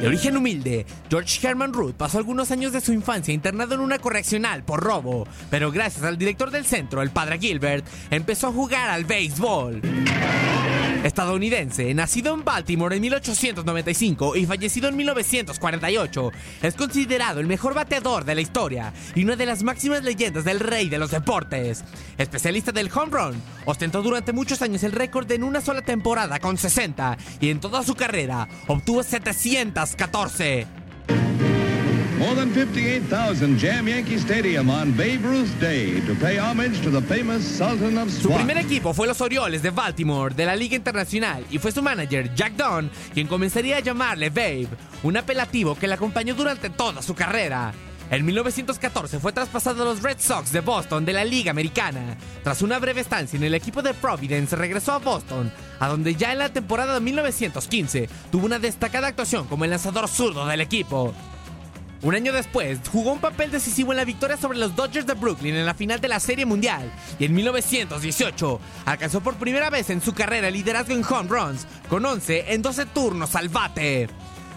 De origen humilde, George Herman Root pasó algunos años de su infancia internado en una correccional por robo, pero gracias al director del centro, el padre Gilbert, empezó a jugar al béisbol. Estadounidense, nacido en Baltimore en 1895 y fallecido en 1948, es considerado el mejor bateador de la historia y una de las máximas leyendas del rey de los deportes. Especialista del home run, ostentó durante muchos años el récord en una sola temporada con 60 y en toda su carrera obtuvo 714. More than 58,000 jam Yankee Stadium on Babe Ruth Day to pay homage to the famous Sultan of Su Swat. primer equipo fue los Orioles de Baltimore de la Liga Internacional y fue su manager Jack Dunn quien comenzaría a llamarle Babe, un apelativo que le acompañó durante toda su carrera. En 1914 fue traspasado a los Red Sox de Boston de la Liga Americana. Tras una breve estancia en el equipo de Providence, regresó a Boston, a donde ya en la temporada de 1915 tuvo una destacada actuación como el lanzador zurdo del equipo. Un año después, jugó un papel decisivo en la victoria sobre los Dodgers de Brooklyn en la final de la Serie Mundial y en 1918 alcanzó por primera vez en su carrera el liderazgo en home runs, con 11 en 12 turnos al bate.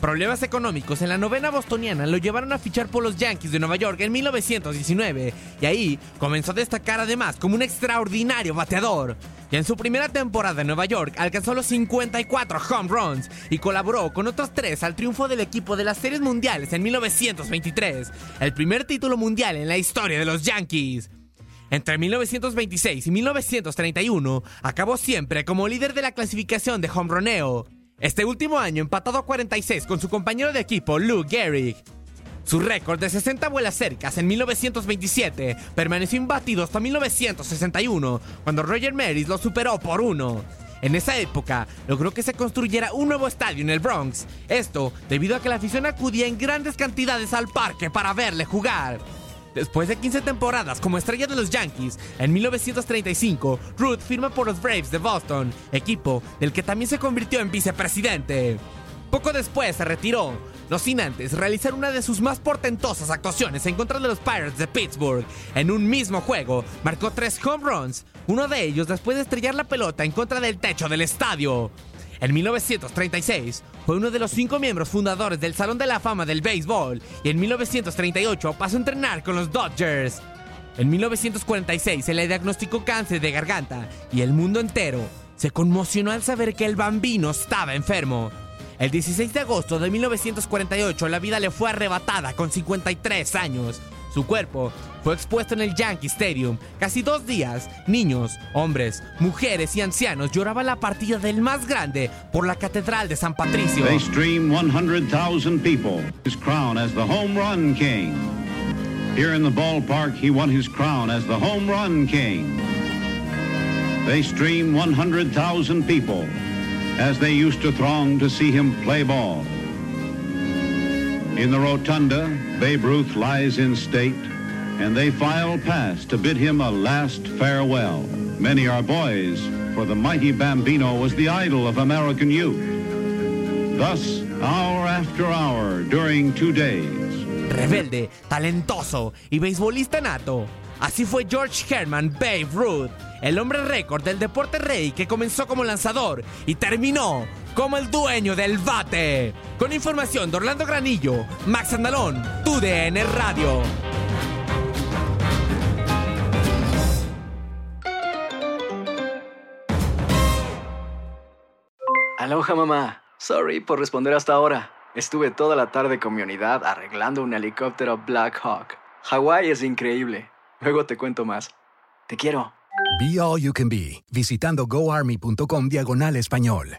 Problemas económicos en la novena bostoniana lo llevaron a fichar por los Yankees de Nueva York en 1919 y ahí comenzó a destacar además como un extraordinario bateador. Y en su primera temporada en Nueva York alcanzó los 54 home runs y colaboró con otros tres al triunfo del equipo de las Series Mundiales en 1923, el primer título mundial en la historia de los Yankees. Entre 1926 y 1931 acabó siempre como líder de la clasificación de homeroneo. Este último año empatado a 46 con su compañero de equipo Lou Gehrig. Su récord de 60 vuelas cercas en 1927 permaneció imbatido hasta 1961, cuando Roger Maris lo superó por uno. En esa época, logró que se construyera un nuevo estadio en el Bronx. Esto debido a que la afición acudía en grandes cantidades al parque para verle jugar. Después de 15 temporadas como estrella de los Yankees, en 1935, Ruth firma por los Braves de Boston, equipo del que también se convirtió en vicepresidente. Poco después se retiró, no sin antes realizar una de sus más portentosas actuaciones en contra de los Pirates de Pittsburgh. En un mismo juego, marcó tres home runs, uno de ellos después de estrellar la pelota en contra del techo del estadio. En 1936 fue uno de los cinco miembros fundadores del Salón de la Fama del Béisbol y en 1938 pasó a entrenar con los Dodgers. En 1946 se le diagnosticó cáncer de garganta y el mundo entero se conmocionó al saber que el bambino estaba enfermo. El 16 de agosto de 1948 la vida le fue arrebatada con 53 años. Su cuerpo fue expuesto en el Yankee Stadium. Casi dos días, niños, hombres, mujeres y ancianos lloraban la partida del más grande por la Catedral de San Patricio. They stream 100,000 people. His crown as the home run king. Here in the ballpark, he won his crown as the home run king. They stream 100,000 people as they used to throng to see him play ball. In the rotunda, Babe Ruth lies in state, and they file past to bid him a last farewell. Many are boys, for the mighty Bambino was the idol of American youth. Thus, hour after hour, during two days, Rebelde, talentoso y beisbolista nato. Así fue George Herman Babe Ruth, el hombre récord del deporte rey que comenzó como lanzador y terminó como el dueño del bate. Con información de Orlando Granillo, Max Andalón, TUDN Radio. Aloha mamá. Sorry por responder hasta ahora. Estuve toda la tarde con mi unidad arreglando un helicóptero Black Hawk. Hawái es increíble. Luego te cuento más. Te quiero. Be All You Can Be, visitando goarmy.com diagonal español.